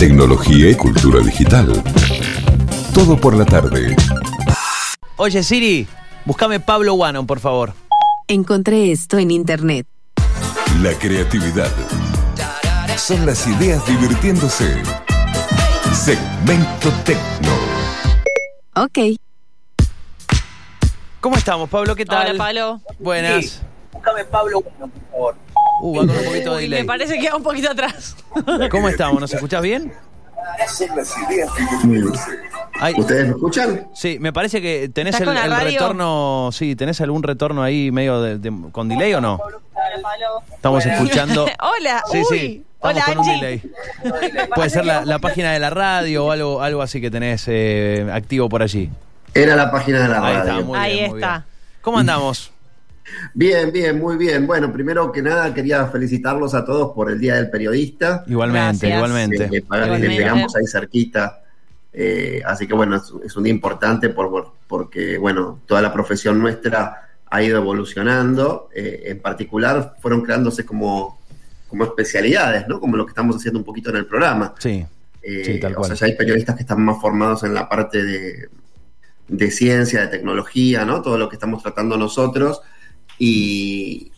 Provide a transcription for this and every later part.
tecnología y cultura digital. Todo por la tarde. Oye, Siri, búscame Pablo Wannon, por favor. Encontré esto en internet. La creatividad. Son las ideas divirtiéndose. Segmento Tecno. Ok. ¿Cómo estamos, Pablo? ¿Qué tal? Hola, Pablo. Buenas. Búscame Pablo Bueno, por favor. Uh, va con un poquito de Uy, delay. me parece que va un poquito atrás. ¿Cómo estamos? ¿Nos escuchás bien? Ay, ¿Ustedes me escuchan? sí, me parece que tenés ¿Estás el, con la el radio? retorno. Sí, ¿tenés algún retorno ahí medio de, de- con delay o no? Estamos escuchando. Hola, Sí, uy. sí. Estamos Hola, con un Angie. delay. Puede ser la, la página de la radio o algo, algo así que tenés eh, activo por allí. Era la página de la Ahí radio. está, muy Ahí bien, muy está. bien. ¿Cómo andamos? Bien, bien, muy bien. Bueno, primero que nada quería felicitarlos a todos por el Día del Periodista. Igualmente, Gracias. igualmente. Le, le pag- le Igualmente. pegamos ahí cerquita. Eh, así que bueno, es, es un día importante por, por- porque, bueno, toda la profesión nuestra ha ido evolucionando. Eh, en particular, fueron creándose como, como especialidades, ¿no? Como lo que estamos haciendo un poquito en el programa. Sí. Eh, Sí, tal o cual. sea, ya hay periodistas que están más formados en la parte de, de ciencia, de tecnología, ¿no? Todo lo que estamos tratando nosotros. Y,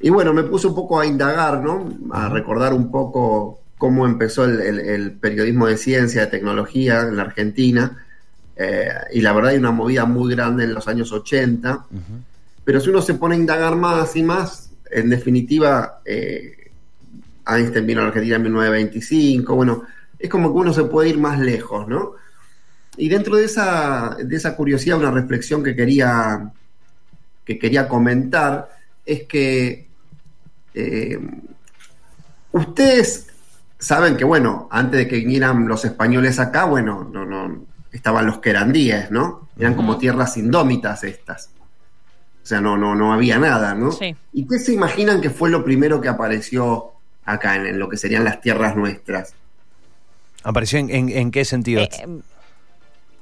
y bueno, me puse un poco a indagar, ¿no? A recordar un poco cómo empezó el, el- el periodismo de ciencia, de tecnología en la Argentina. Eh, y la verdad hay una movida muy grande en los años 80. Ujú. Pero si uno se pone a indagar más y más, en definitiva, eh, Einstein vino a la Argentina en 1925, bueno, es como que uno se puede ir más lejos, ¿no? Y dentro de esa, de esa curiosidad, una reflexión que quería, que quería comentar es que eh, ustedes saben que, bueno, antes de que vinieran los españoles acá, bueno, no, no, estaban los querandíes, ¿no? Eran como tierras indómitas estas. O sea, no, no, no había nada, ¿no? Sí. ¿Y qué se imaginan que fue lo primero que apareció acá, en, en lo que serían las tierras nuestras? ¿Apareció en, en- en qué sentido? Eh,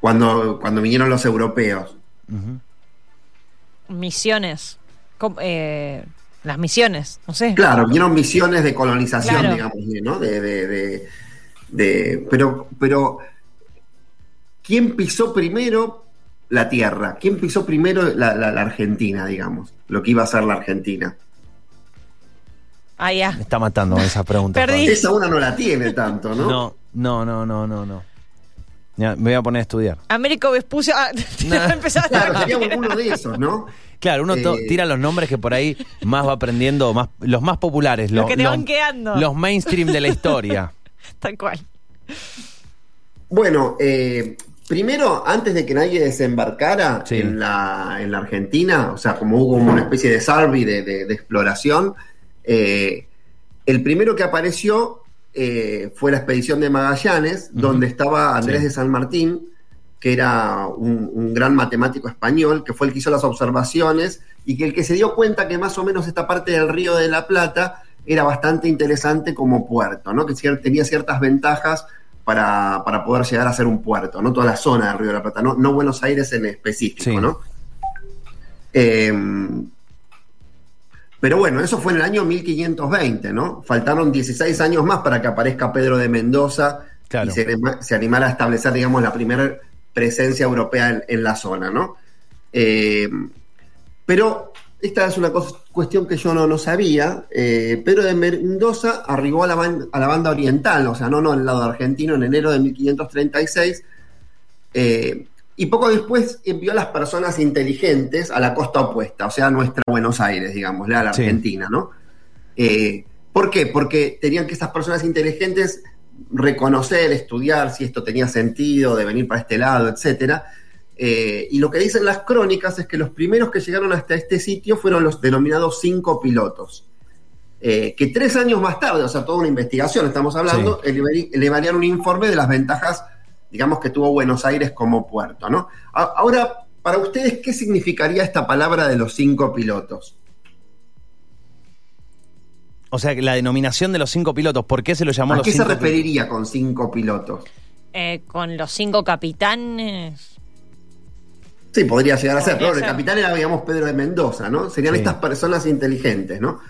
Cuando, cuando vinieron los europeos. Ujú. Misiones. Eh, las misiones, no sé. Claro, vinieron misiones de colonización, Claro. digamos, ¿no? De, de- de- de- pero, pero, ¿quién pisó primero la tierra? ¿Quién pisó primero la, la- la Argentina, digamos? Lo que iba a ser la Argentina. Ah, ya. Me está matando esa pregunta. Perdí. Esa una no la tiene tanto, ¿no? No, no, no, no, no, no. Ya, me voy a poner a estudiar. Américo Vespucio. Ah, a Claro, sería uno de esos, ¿no? Claro, uno Eh, tira los nombres que por ahí más va aprendiendo, más, los más populares, Los los, que te los- van quedando. los mainstream de la historia. Tal cual. Bueno, eh, primero, antes de que nadie desembarcara Sí. en, la, en la Argentina, o sea, como hubo como una especie de survey de, de- de exploración, eh, el primero que apareció eh, fue la expedición de Magallanes, donde estaba Andrés Sí. de San Martín, que era un, un gran matemático español, que fue el que hizo las observaciones y que el que se dio cuenta que más o menos esta parte del río de la Plata era bastante interesante como puerto, ¿no? que cier- tenía ciertas ventajas para, para poder llegar a ser un puerto, no toda la zona del río de la Plata, no, no Buenos Aires en específico, Sí. ¿no? Eh, pero bueno, eso fue en el año 1520, ¿no? Faltaron 16 años más para que aparezca Pedro de Mendoza Claro. y se, anima- se animara a establecer, digamos, la primera presencia europea en, en la zona, ¿no? Eh, pero esta es una cuestión que yo no, no sabía. Eh, Pedro de Mendoza arribó a la, ban- a la banda oriental, o sea, no, no, al lado argentino, en enero de 1536. eh, y poco después envió a las personas inteligentes a la costa opuesta, o sea, a nuestra Buenos Aires, digamos, a la Sí. Argentina, ¿no? Eh, ¿Por qué? Porque tenían que estas personas inteligentes reconocer, estudiar si esto tenía sentido, de venir para este lado, etcétera. Eh, y lo que dicen las crónicas es que los primeros que llegaron hasta este sitio fueron los denominados cinco pilotos. Eh, que tres años más tarde, o sea, toda una investigación, estamos hablando, elevari- elevarían un informe de las ventajas, digamos, que tuvo Buenos Aires como puerto, ¿no? A- Ahora, para ustedes, ¿qué significaría esta palabra de los cinco pilotos? O sea, que la denominación de los cinco pilotos, ¿por qué se lo llamó ¿A los qué se referiría con cinco pilotos? Eh, con los cinco capitanes. Sí, podría llegar a ser, pero el capitán era, digamos, Pedro de Mendoza, ¿no? Serían Sí. estas personas inteligentes, ¿no?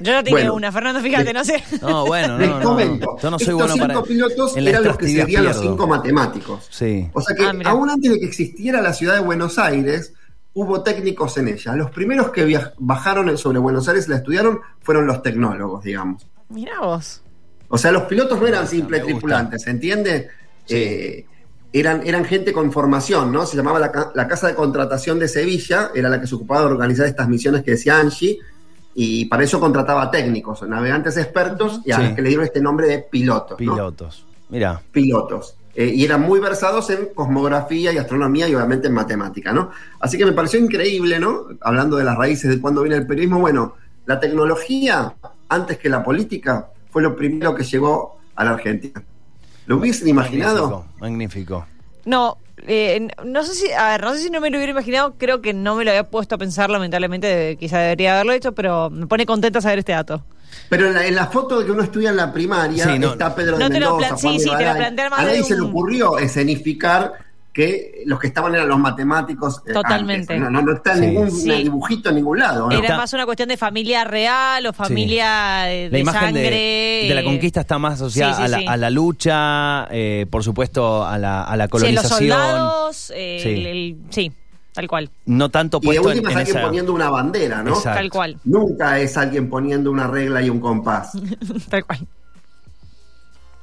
Yo no tengo Bueno, una, Fernando, fíjate, no sé. No, bueno, Les no, no, no. comento. Yo no soy Estos bueno cinco para. pilotos eran los que serían los cinco matemáticos. Sí. O sea que Ah, aún antes de que existiera la ciudad de Buenos Aires, hubo técnicos en ella. Los primeros que bajaron sobre Buenos Aires y la estudiaron fueron los tecnólogos, digamos. Mirá vos. O sea, los pilotos no eran simples tripulantes, ¿se entiende? Sí. Eh, eran, eran gente con formación, ¿no? Se llamaba la, la Casa de Contratación de Sevilla, era la que se ocupaba de organizar estas misiones que decía Angie, y para eso contrataba técnicos, navegantes expertos, y a Sí. los que le dieron este nombre de pilotos. ¿no? Pilotos. Mira. pilotos. Eh, y eran muy versados en cosmografía y astronomía y obviamente en matemática, ¿no? Así que me pareció increíble, ¿no? Hablando de las raíces de cuándo viene el periodismo, bueno, la tecnología, antes que la política, fue lo primero que llegó a la Argentina. ¿Lo hubiesen imaginado? Magnífico. magnífico. No, eh, no sé si, a ver, no sé si no me lo hubiera imaginado, creo que no me lo había puesto a pensar, lamentablemente, de- quizá debería haberlo hecho, pero me pone contenta saber este dato. Pero en la, en la foto de que uno estudia en la primaria Sí, no- está Pedro No de te lo Mendoza, plan- Juan sí, de sí, te lo más A nadie de se le ocurrió escenificar que los que estaban eran los matemáticos. eh, Totalmente. antes. No, no, no está Sí. ningún Sí. dibujito en ningún lado. ¿no? Era Está- más una cuestión de familia real o familia eh, de, La imagen de- sangre. de, la conquista está más asociada sí, sí, a, la, sí. a la lucha, eh, por supuesto, a la, a la Sí, los colonización. soldados, eh, Sí. el- el- sí, tal cual, no tanto Y de puesto en, última es en alguien esa. poniendo una bandera, ¿no? Exacto. tal cual, Nunca es alguien poniendo una regla y un compás. tal cual.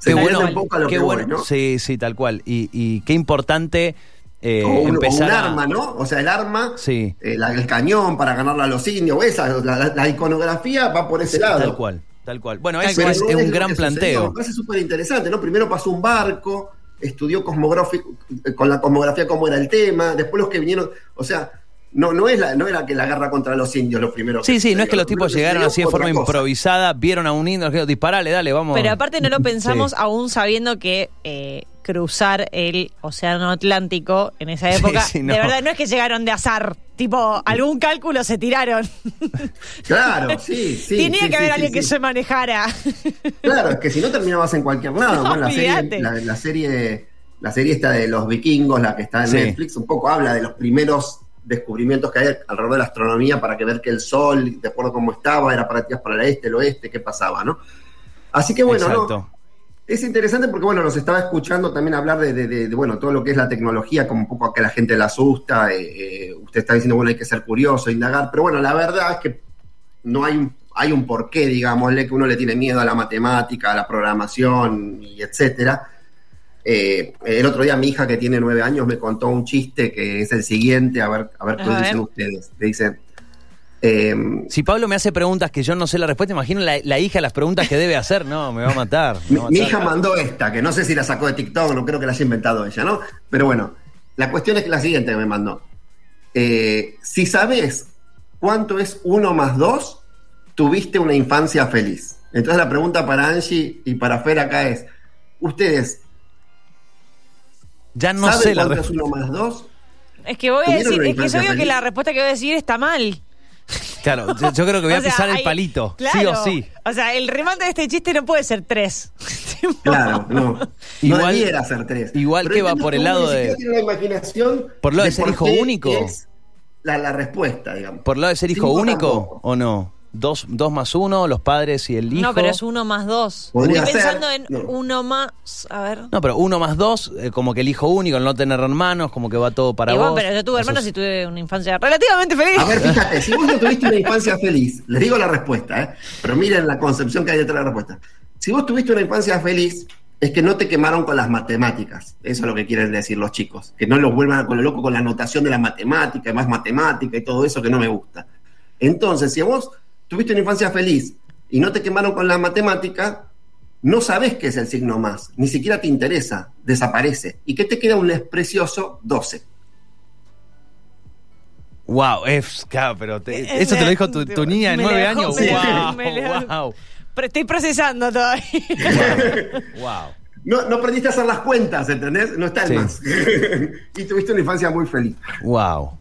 Se Qué bueno, un poco a lo qué que bueno. voy, ¿no? Sí, sí, tal cual. Y, y qué importante eh, o, un, o un empezar a- arma, ¿no? O sea, el arma, Sí. eh, la- el cañón para ganarle a los indios, esa, la, la- la iconografía va por ese lado. Tal cual, tal cual. Bueno, es, es- es un gran planteo. Me parece súper interesante, ¿no? Primero pasó un barco, estudió cosmográfico, con la cosmografía cómo era el tema, después los que vinieron, o sea, no, no, es la, no era que la guerra contra los indios lo primero Sí, sí, no es que los lo tipos llegaron así de forma cosa. improvisada, vieron a un indio, dijeron, disparale, dale, vamos. Pero aparte no lo pensamos Sí. aún sabiendo que eh, cruzar el océano Atlántico en esa época, sí, no. de verdad no es que llegaron de azar, tipo algún cálculo se tiraron. Claro, sí, sí. Tenía sí, que haber sí, alguien sí, que se manejara. Claro, es que si no terminabas en cualquier lado. No, Bueno, la, serie, la, la serie, la serie esta de los vikingos, la que está en Sí. Netflix, un poco habla de los primeros descubrimientos que hay alrededor de la astronomía para que ver que el sol, de acuerdo a cómo estaba, era para tiras para el este, el oeste, qué pasaba, ¿no? Así que bueno. Es interesante porque, bueno, nos estaba escuchando también hablar de, de- de- de, bueno, todo lo que es la tecnología, como un poco a que la gente la asusta. eh, eh, usted está diciendo, bueno, hay que ser curioso, indagar, pero bueno, la verdad es que no hay un, hay un porqué, digámosle, que uno le tiene miedo a la matemática, a la programación y etcétera. Eh, el otro día mi hija que tiene nueve años me contó un chiste que es el siguiente, a ver, a ver qué A dicen ver. ustedes. Le dicen, eh, Si Pablo me hace preguntas que yo no sé la respuesta, imagino la, la hija las preguntas que debe hacer. No, me va a matar. Mi, va a mi matar. hija mandó esta, que no sé si la sacó de TikTok, no creo que la haya inventado ella, ¿no? Pero bueno, la cuestión es que la siguiente que me mandó. Eh, si sabes cuánto es uno más dos, tuviste una infancia feliz. Entonces la pregunta para Angie y para Fer acá es, ¿ustedes Ya no saben sé la cuánto es respuesta. uno más dos? Es que voy a ¿Tuvieron decir, es que es obvio que la respuesta que voy a decir está mal. Claro, yo, yo creo que voy a O sea, pisar el palito. Sí claro. o sí. O sea, el remate de este chiste no puede ser tres. Claro, no. Igual- no debiera ser tres. igual Pero que va por el lado de- siquiera tiene la imaginación Por lo de ser hijo único. es la, la respuesta, digamos. ¿Por lo de ser hijo único tampoco. o no? Dos, dos más uno, los padres y el hijo. No, pero es uno más dos. Podría Estoy ser, pensando en no. uno más. A ver. No, pero uno más dos, eh, como que el hijo único, el no tener hermanos, como que va todo para Igual, vos. pero yo tuve Eso hermanos es- y tuve una infancia relativamente feliz. A ver, fíjate, si vos no tuviste una infancia feliz, les digo la respuesta, ¿eh? pero miren la concepción que hay detrás de la respuesta. Si vos tuviste una infancia feliz, es que no te quemaron con las matemáticas. Eso es lo que quieren decir los chicos. Que no los vuelvan con lo loco con la anotación de la matemática, y más matemática y todo eso que no me gusta. Entonces, si vos tuviste una infancia feliz y no te quemaron con la matemática, no sabés qué es el signo más, ni siquiera te interesa, desaparece. ¿Y qué te queda un les precioso 12? Wow, es, claro, pero te- eso te lo dijo tu, tu niña de nueve años. me Wow, me la- wow, Pero estoy procesando todavía. wow. No, no aprendiste a hacer las cuentas, ¿entendés? No está el Sí. más. y tuviste una infancia muy feliz. Wow.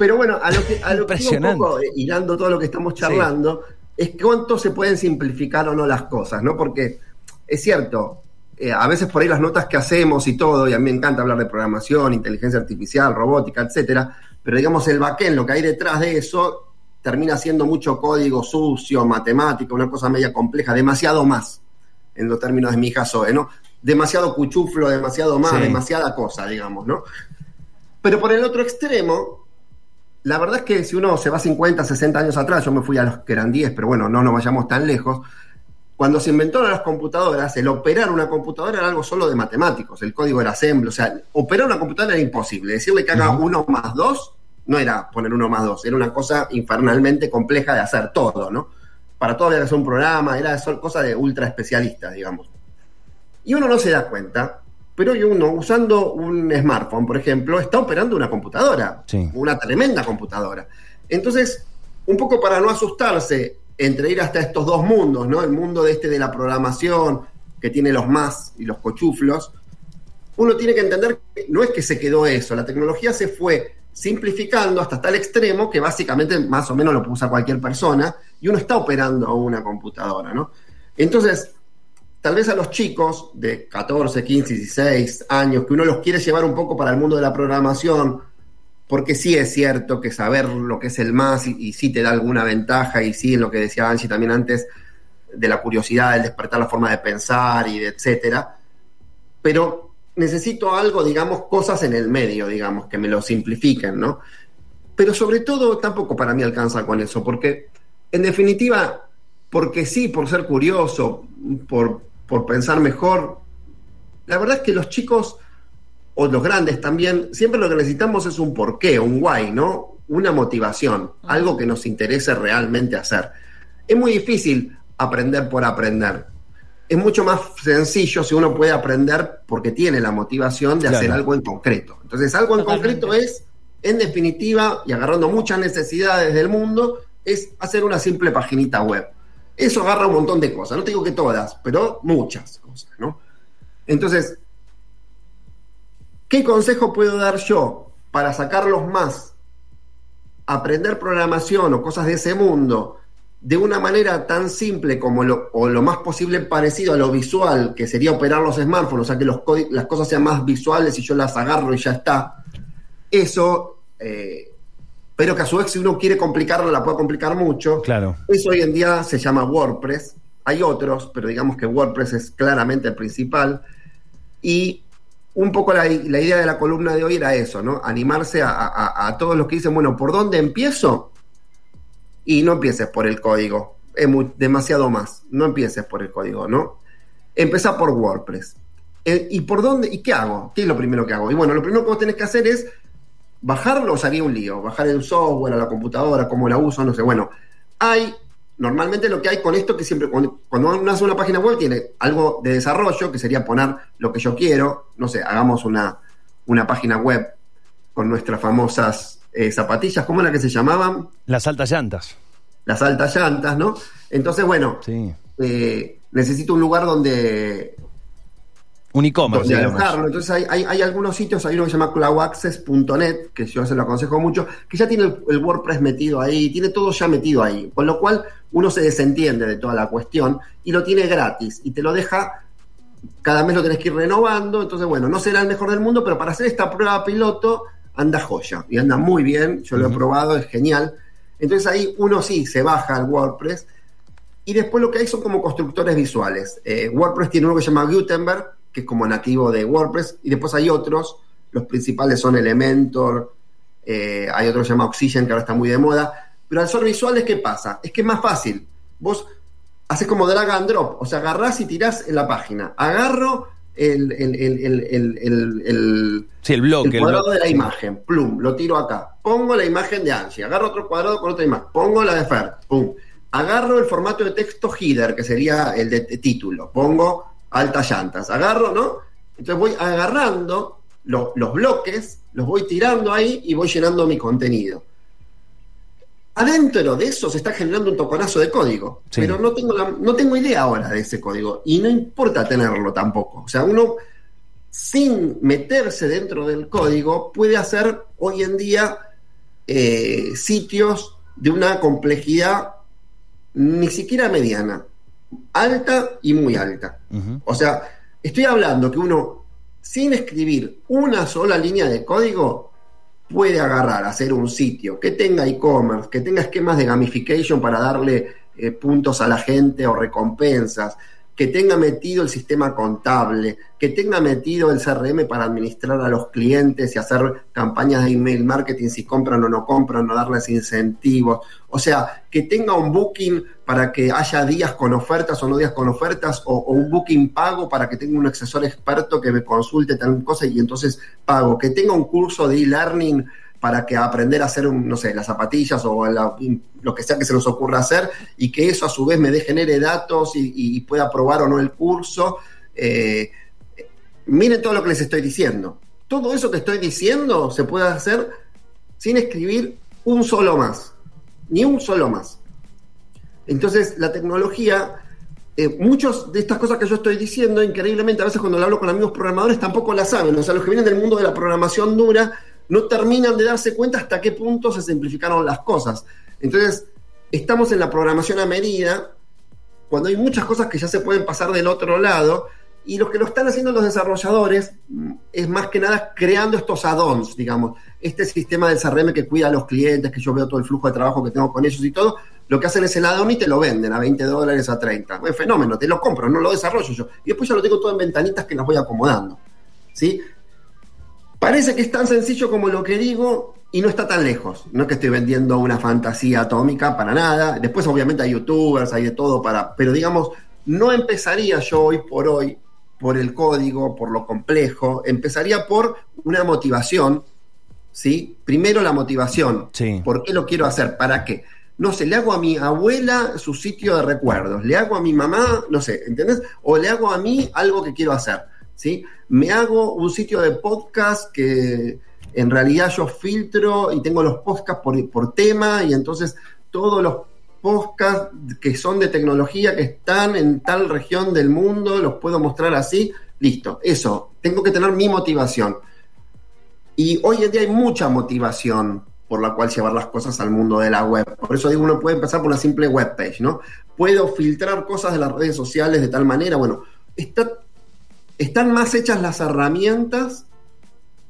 Pero bueno, a lo que, a lo que un poco, eh, hilando todo lo que estamos charlando, es cuánto se pueden simplificar o no las cosas, ¿no? Porque es cierto, eh, a veces por ahí las notas que hacemos y todo, y a mí me encanta hablar de programación, inteligencia artificial, robótica, etcétera, pero digamos el backend, lo que hay detrás de eso, termina siendo mucho código sucio, matemático, una cosa media compleja, demasiado más, en los términos de mi hija Zoe, ¿no? Demasiado cuchuflo, demasiado más, Sí. demasiada cosa, digamos, ¿no? Pero por el otro extremo, la verdad es que si uno se va 50, 60 años atrás, yo me fui a los que eran 10, pero bueno, no nos vayamos tan lejos. Cuando se inventaron las computadoras, el operar una computadora era algo solo de matemáticos, el código era assembly, o sea, operar una computadora era imposible. Decirle que haga uno más dos no era poner uno más dos, era una cosa infernalmente compleja de hacer todo, ¿no? Para todo había que hacer un programa, era cosa de ultra especialistas, digamos. Y uno no se da cuenta, pero hoy uno, usando un smartphone, por ejemplo, está operando una computadora, Sí. una tremenda computadora. Entonces, un poco para no asustarse entre ir hasta estos dos mundos, ¿no? El mundo de este de la programación, que tiene los más y los cochuflos, uno tiene que entender que no es que se quedó eso, la tecnología se fue simplificando hasta tal extremo que básicamente más o menos lo usa cualquier persona y uno está operando una computadora, ¿no? Entonces, tal vez a los chicos de 14, 15, 16 años, que uno los quiere llevar un poco para el mundo de la programación, porque sí es cierto que saber lo que es el más y, sí te da alguna ventaja, y sí en lo que decía Angie también antes, de la curiosidad, el despertar la forma de pensar y de etcétera, pero necesito algo, digamos, cosas en el medio, digamos, que me lo simplifiquen, ¿no? Pero sobre todo tampoco para mí alcanza con eso, porque en definitiva, porque sí, por ser curioso, por, por pensar mejor, la verdad es que los chicos o los grandes también, siempre lo que necesitamos es un porqué, un why, ¿no? Una motivación, algo que nos interese realmente hacer. Es muy difícil aprender por aprender. Es mucho más sencillo si uno puede aprender porque tiene la motivación de hacer algo en concreto. Entonces, algo en Totalmente. concreto es, en definitiva, y agarrando muchas necesidades del mundo, es hacer una simple paginita web. Eso agarra un montón de cosas. No te digo que todas, pero muchas cosas, ¿no? Entonces, ¿qué consejo puedo dar yo para sacarlos más? Aprender programación o cosas de ese mundo de una manera tan simple como lo, o lo más posible parecido a lo visual, que sería operar los smartphones, o sea, que los las cosas sean más visuales y yo las agarro y ya está. Eso, eh, pero que a su vez si uno quiere complicarlo, la puede complicar mucho. Claro. Eso hoy en día se llama WordPress. Hay otros, pero digamos que WordPress es claramente el principal. Y un poco la, la idea de la columna de hoy era eso, ¿no? Animarse a, a- a todos los que dicen, bueno, ¿por dónde empiezo? Y no empieces por el código. Es demasiado más. No empieces por el código, ¿no? Empezá por WordPress. Eh, ¿Y por dónde? ¿Y qué hago? ¿Qué es lo primero que hago? Y bueno, lo primero que vos tenés que hacer es bajarlo, sería un lío. Bajar el software a la computadora, cómo la uso, no sé. Bueno, hay normalmente lo que hay con esto que siempre cuando, cuando uno hace una página web tiene algo de desarrollo que sería poner lo que yo quiero no sé hagamos una, una página web con nuestras famosas eh, zapatillas cómo era que se llamaban Las altas llantas. las altas llantas no entonces bueno Sí. eh, necesito un lugar donde Un e-commerce. Entonces hay, hay, hay algunos sitios, hay uno que se llama cloudaccess.net, que yo se lo aconsejo mucho, que ya tiene el, el WordPress metido ahí, tiene todo ya metido ahí, con lo cual uno se desentiende de toda la cuestión y lo tiene gratis y te lo deja, cada mes lo tenés que ir renovando, entonces bueno, no será el mejor del mundo, pero para hacer esta prueba piloto anda joya y anda muy bien, yo lo he probado, es genial. Entonces ahí uno sí se baja al WordPress y después lo que hay son como constructores visuales. Eh, WordPress tiene uno que se llama Gutenberg, que es como nativo de WordPress, y después hay otros, los principales son Elementor, eh, hay otro que se llama Oxygen, que ahora está muy de moda, pero al ser visuales, ¿qué pasa? Es que es más fácil. Vos haces como drag and drop, o sea, agarrás y tirás en la página. Agarro el, el, el, el, Sí, bloque. cuadrado bloque. de la imagen, plum, lo tiro acá. Pongo la imagen de Angie, agarro otro cuadrado con otra imagen, pongo la de Fer, pum. Agarro el formato de texto header, que sería el de título, pongo altas llantas, agarro, ¿no? Entonces voy agarrando lo- los bloques, los voy tirando ahí y voy llenando mi contenido. Adentro de eso se está generando un toconazo de código, Sí. pero no tengo, la- no tengo idea ahora de ese código y no importa tenerlo tampoco. O sea, uno sin meterse dentro del código, puede hacer hoy en día eh, sitios de una complejidad ni siquiera mediana, alta y muy alta. O sea, estoy hablando que uno, sin escribir una sola línea de código, puede agarrar, hacer un sitio que tenga e-commerce, que tenga esquemas de gamification para darle eh, puntos a la gente o recompensas, que tenga metido el sistema contable, que tenga metido el CRM para administrar a los clientes y hacer campañas de email marketing si compran o no compran, o darles incentivos. O sea, que tenga un booking para que haya días con ofertas o no días con ofertas, o, o un booking pago para que tenga un asesor experto que me consulte tal cosa y entonces pago. Que tenga un curso de e-learning para que aprender a hacer, un, no sé, las zapatillas o la- lo que sea que se nos ocurra hacer y que eso a su vez me dé, genere datos y, pueda probar o no el curso. Eh, miren todo lo que les estoy diciendo. Todo eso que estoy diciendo se puede hacer sin escribir un solo más, ni un solo más. Entonces, la tecnología, eh, muchas de estas cosas que yo estoy diciendo, increíblemente, a veces cuando lo hablo con amigos programadores tampoco las saben. O sea, los que vienen del mundo de la programación dura no terminan de darse cuenta hasta qué punto se simplificaron las cosas. Entonces, estamos en la programación a medida, cuando hay muchas cosas que ya se pueden pasar del otro lado, y lo que lo están haciendo los desarrolladores mm, es más que nada creando estos add-ons, digamos, este sistema del CRM que cuida a los clientes, que yo veo todo el flujo de trabajo que tengo con ellos y todo, lo que hacen es el add-on y te lo venden a 20 dólares, a 30. Es fenómeno, te lo compro, no lo desarrollo yo. Y después ya lo tengo todo en ventanitas que las voy acomodando. ¿Sí? Parece que es tan sencillo como lo que digo y no está tan lejos. No es que estoy vendiendo una fantasía atómica para nada. Después, obviamente, hay youtubers, hay de todo para. Pero digamos, no empezaría yo hoy por hoy por el código, por lo complejo. Empezaría por una motivación. ¿Sí? Primero la motivación. Sí. ¿Por qué lo quiero hacer? ¿Para qué? No sé, le hago a mi abuela su sitio de recuerdos, le hago a mi mamá, no sé, ¿entendés? O le hago a mí algo que quiero hacer, ¿sí? Me hago un sitio de podcast que en realidad yo filtro y tengo los podcasts por, por tema y entonces todos los podcasts que son de tecnología que están en tal región del mundo los puedo mostrar así, listo, eso, tengo que tener mi motivación. Y hoy en día hay mucha motivación por la cual llevar las cosas al mundo de la web. Por eso digo, uno puede empezar por una simple web page, ¿no? Puedo filtrar cosas de las redes sociales de tal manera, bueno, está, están más hechas las herramientas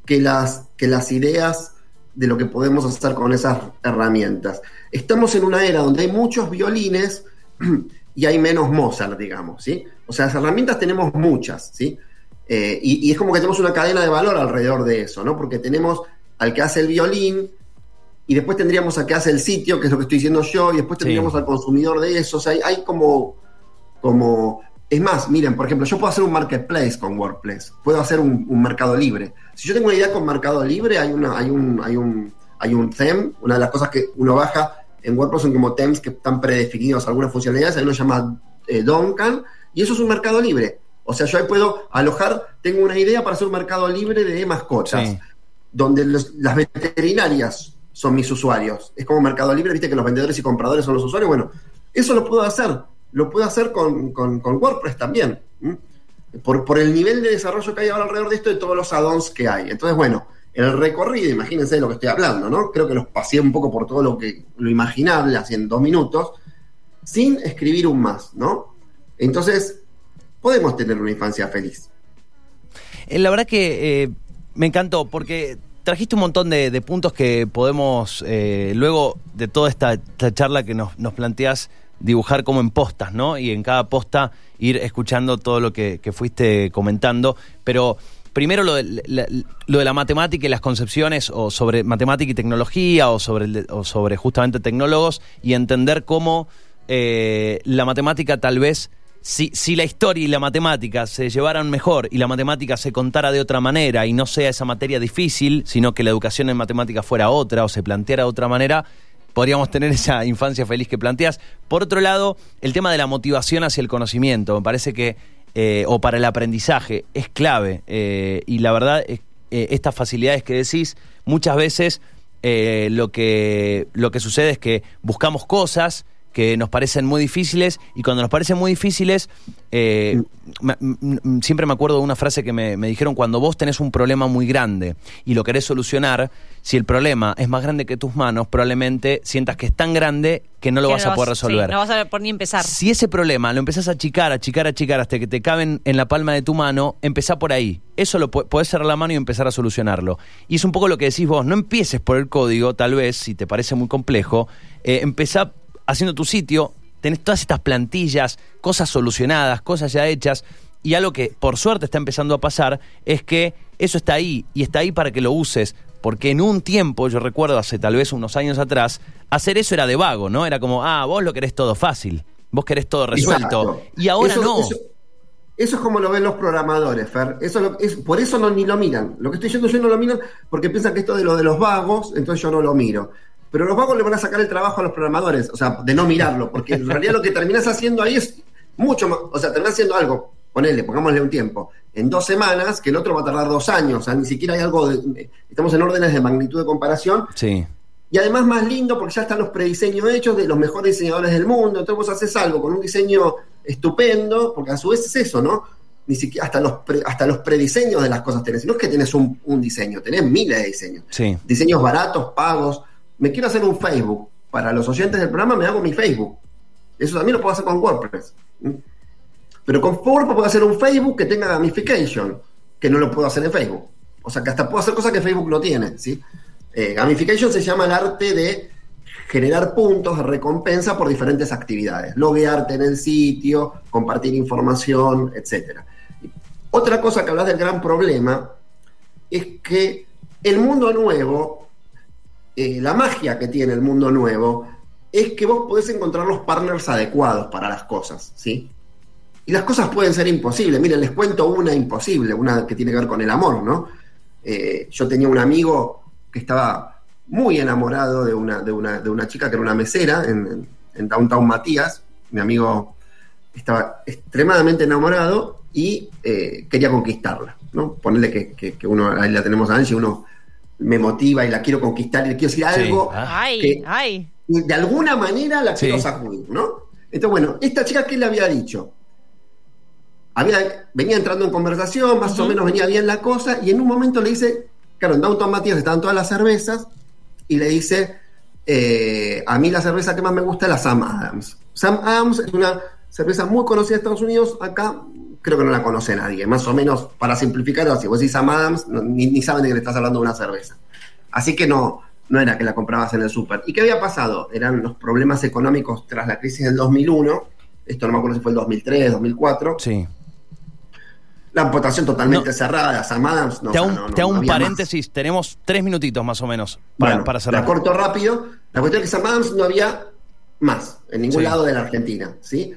que las, que las ideas de lo que podemos hacer con esas herramientas. Estamos en una era donde hay muchos violines y hay menos Mozart, digamos, ¿sí? O sea, las herramientas tenemos muchas, ¿sí? Eh, y, y, es como que tenemos una cadena de valor alrededor de eso, ¿no? Porque tenemos al que hace el violín, y después tendríamos al que hace el sitio, que es lo que estoy diciendo yo, y después tendríamos sí. al consumidor de eso. O sea, hay, hay, como, como. Es más, miren, por ejemplo, yo puedo hacer un marketplace con WordPress, puedo hacer un, un mercado libre. Si yo tengo una idea con mercado libre, hay una, hay un, hay un, hay un theme, una de las cosas que uno baja en WordPress son como themes que están predefinidos algunas funcionalidades, hay uno se llama eh, Duncan, y eso es un mercado libre. O sea, yo ahí puedo alojar, tengo una idea para hacer un mercado libre de mascotas, sí. donde los, las veterinarias son mis usuarios. Es como Mercado Libre, viste que los vendedores y compradores son los usuarios. Bueno, eso lo puedo hacer. Lo puedo hacer con, con, WordPress también. Por, por, el nivel de desarrollo que hay ahora alrededor de esto, de todos los add-ons que hay. Entonces, bueno, el recorrido, imagínense de lo que estoy hablando, ¿no? Creo que los pasé un poco por todo lo que lo imaginable, así en dos minutos, sin escribir un más, ¿no? Entonces, podemos tener una infancia feliz. La verdad que eh, me encantó, porque trajiste un montón de, puntos que podemos, eh, luego de toda esta, esta charla que nos, nos, planteas, dibujar como en postas, ¿no? Y en cada posta ir escuchando todo lo que, fuiste comentando. Pero primero lo de, la, lo de, la, matemática y las concepciones, o sobre matemática y tecnología, o sobre, o sobre justamente tecnólogos, y entender cómo eh, la matemática tal vez si, si, la historia y la matemática se llevaran mejor y la matemática se contara de otra manera y no sea esa materia difícil, sino que la educación en matemática fuera otra o se planteara de otra manera, podríamos tener esa infancia feliz que planteas. Por otro lado, el tema de la motivación hacia el conocimiento, me parece que, eh, o para el aprendizaje, es clave. Eh, y la verdad, eh, estas facilidades que decís, muchas veces lo, que, lo que sucede es que buscamos cosas que nos parecen muy difíciles y cuando nos parecen muy difíciles, eh, me- siempre me acuerdo de una frase que me, me dijeron, cuando vos tenés un problema muy grande y lo querés solucionar, si el problema es más grande que tus manos, probablemente sientas que es tan grande que no lo Que vas a poder resolver. no vas a por ni empezar. Si ese problema lo empezás a achicar, achicar, achicar hasta que te caben en la palma de tu mano, empezá por ahí. Eso lo podés cerrar la mano y empezar a solucionarlo. Y es un poco lo que decís vos, no empieces por el código, tal vez, si te parece muy complejo, eh, empezá haciendo tu sitio, tenés todas estas plantillas, cosas solucionadas, cosas ya hechas, y algo que por suerte está empezando a pasar es que eso está ahí, y está ahí para que lo uses, porque en un tiempo, yo recuerdo hace tal vez unos años atrás, hacer eso era de vago, ¿no? Era como, ah, vos lo querés todo fácil, vos querés todo resuelto. Exacto. Y ahora Eso- no. Eso, eso es como lo ven los programadores, Fer. Eso lo- es, por eso no, ni lo miran. Lo que estoy diciendo yo no lo miran porque piensan que esto de lo de los vagos, entonces yo no lo miro. Pero los vagos le van a sacar el trabajo a los programadores, o sea, de no mirarlo, porque en realidad lo que terminas haciendo ahí es mucho más, o sea, terminas haciendo algo, ponele, pongámosle un tiempo, en dos semanas, que el otro va a tardar dos años, o sea, ni siquiera hay algo, de- estamos en órdenes de magnitud de comparación, Sí. y además más lindo porque ya están los prediseños hechos de los mejores diseñadores del mundo. Entonces vos haces algo con un diseño estupendo, porque a su vez es eso, ¿no? Ni siquiera hasta los, pre- hasta los prediseños de las cosas tenés. No es que tenés un, un diseño, tenés miles de diseños. Sí. Diseños baratos, pagos. Me quiero hacer un Facebook. Para los oyentes del programa me hago mi Facebook. Eso también lo puedo hacer con WordPress. Pero con WordPress puedo hacer un Facebook que tenga gamification, que no lo puedo hacer en Facebook. O sea que hasta puedo hacer cosas que Facebook no tiene, ¿sí? Eh, gamification se llama el arte de generar puntos de recompensa por diferentes actividades. Loguearte en el sitio, compartir información, etc. Otra cosa que hablas del gran problema es que el mundo nuevo, eh, la magia que tiene el mundo nuevo, es que vos podés encontrar los partners adecuados para las cosas, ¿sí? Y las cosas pueden ser imposibles. Miren, les cuento una imposible, una que tiene que ver con el amor, ¿no? Eh, yo tenía un amigo que estaba muy enamorado de una, de una, de una chica que era una mesera en, en- Downtown Matías. Mi amigo estaba extremadamente enamorado y eh, quería conquistarla, ¿no? Ponerle que, que- que uno, ahí la tenemos a Angie, uno me motiva y la quiero conquistar y le quiero decir algo Ah. Ay, que- ay. y de alguna manera la Sí. quiero sacudir, ¿no? Entonces, bueno, esta chica, ¿qué le había dicho? Había, venía entrando en conversación, más o menos venía bien la cosa, y en un momento le dice, claro, en Downtown Matías estaban todas las cervezas, y le dice, eh, a mí la cerveza que más me gusta es la Sam Adams. Sam Adams es una cerveza muy conocida en Estados Unidos, acá creo que no la conoce nadie, más o menos, para simplificarlo así, vos decís Sam Adams, no- ni, ni saben de que le estás hablando de una cerveza. Así que no, no era que la comprabas en el súper. ¿Y qué había pasado? Eran los problemas económicos tras la crisis del 2001, esto no me acuerdo si fue el 2003, 2004, Sí. la votación totalmente No. cerrada, Sam Adams, no, te hago un, no- más. paréntesis, tenemos tres minutitos más o menos para, Bueno, para cerrar. La corto rápido. La cuestión es que Sam Adams no había más en ningún Sí. lado de la Argentina. ¿sí?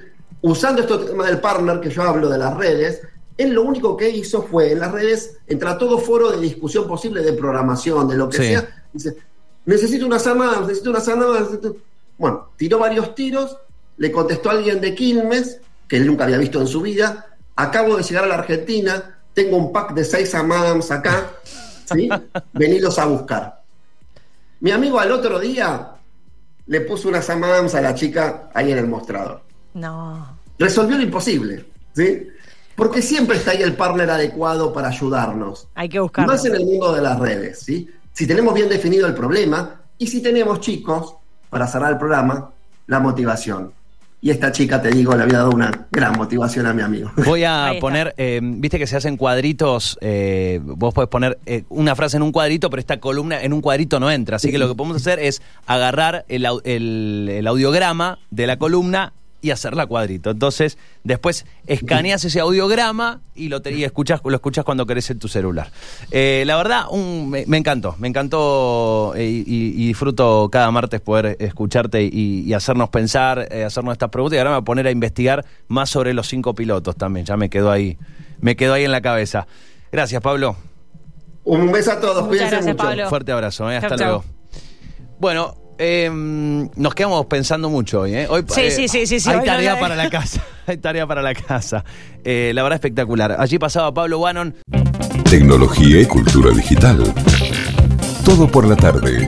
Usando este tema del partner que yo hablo de las redes, él lo único que hizo fue en las redes, entrar a todo foro de discusión posible de programación, de lo que Sí. sea. Dice, necesito una Adams, necesito una Adams. necesito-". Bueno, tiró varios tiros, le contestó a alguien de Quilmes, que él nunca había visto en su vida. Acabo de llegar a la Argentina, tengo un pack de seis Sam Adams acá, ¿sí? venidos a buscar. Mi amigo al otro día le puso una Sam Adams a la chica ahí en el mostrador. No. Resolvió lo imposible, ¿sí? Porque siempre está ahí el partner adecuado para ayudarnos. Hay que buscarlo. Más en el mundo de las redes, ¿sí? Si tenemos bien definido el problema y si tenemos, chicos, para cerrar el programa, la motivación. Y esta chica, te digo, le había dado una gran motivación a mi amigo. Voy a poner, eh, viste que se hacen cuadritos, eh, vos podés poner eh, una frase en un cuadrito, pero esta columna en un cuadrito no entra. Así que lo que podemos hacer es agarrar el- el audiograma de la columna y hacerla cuadrito. Entonces, después escaneas ese audiograma y lo, te- y escuchas, lo escuchas cuando querés en tu celular. Eh, la verdad, un- me, me encantó, me encantó eh, y, y- y disfruto cada martes poder escucharte y, y hacernos pensar, eh, hacernos estas preguntas y ahora me voy a poner a investigar más sobre los cinco pilotos también. Ya me quedó ahí, me quedó ahí en la cabeza. Gracias, Pablo. Un beso a todos, Muchas cuídense gracias, mucho. Pablo. Fuerte abrazo, eh, hasta Chau, chau. luego. Bueno, eh, nos quedamos pensando mucho hoy. ¿eh? hoy Sí, eh, sí, sí, sí, sí, Hay hoy tarea para la casa. Hay tarea para la casa. Eh, la verdad, espectacular. Allí pasaba Pablo Wannon. Tecnología y cultura digital. Todo por la tarde.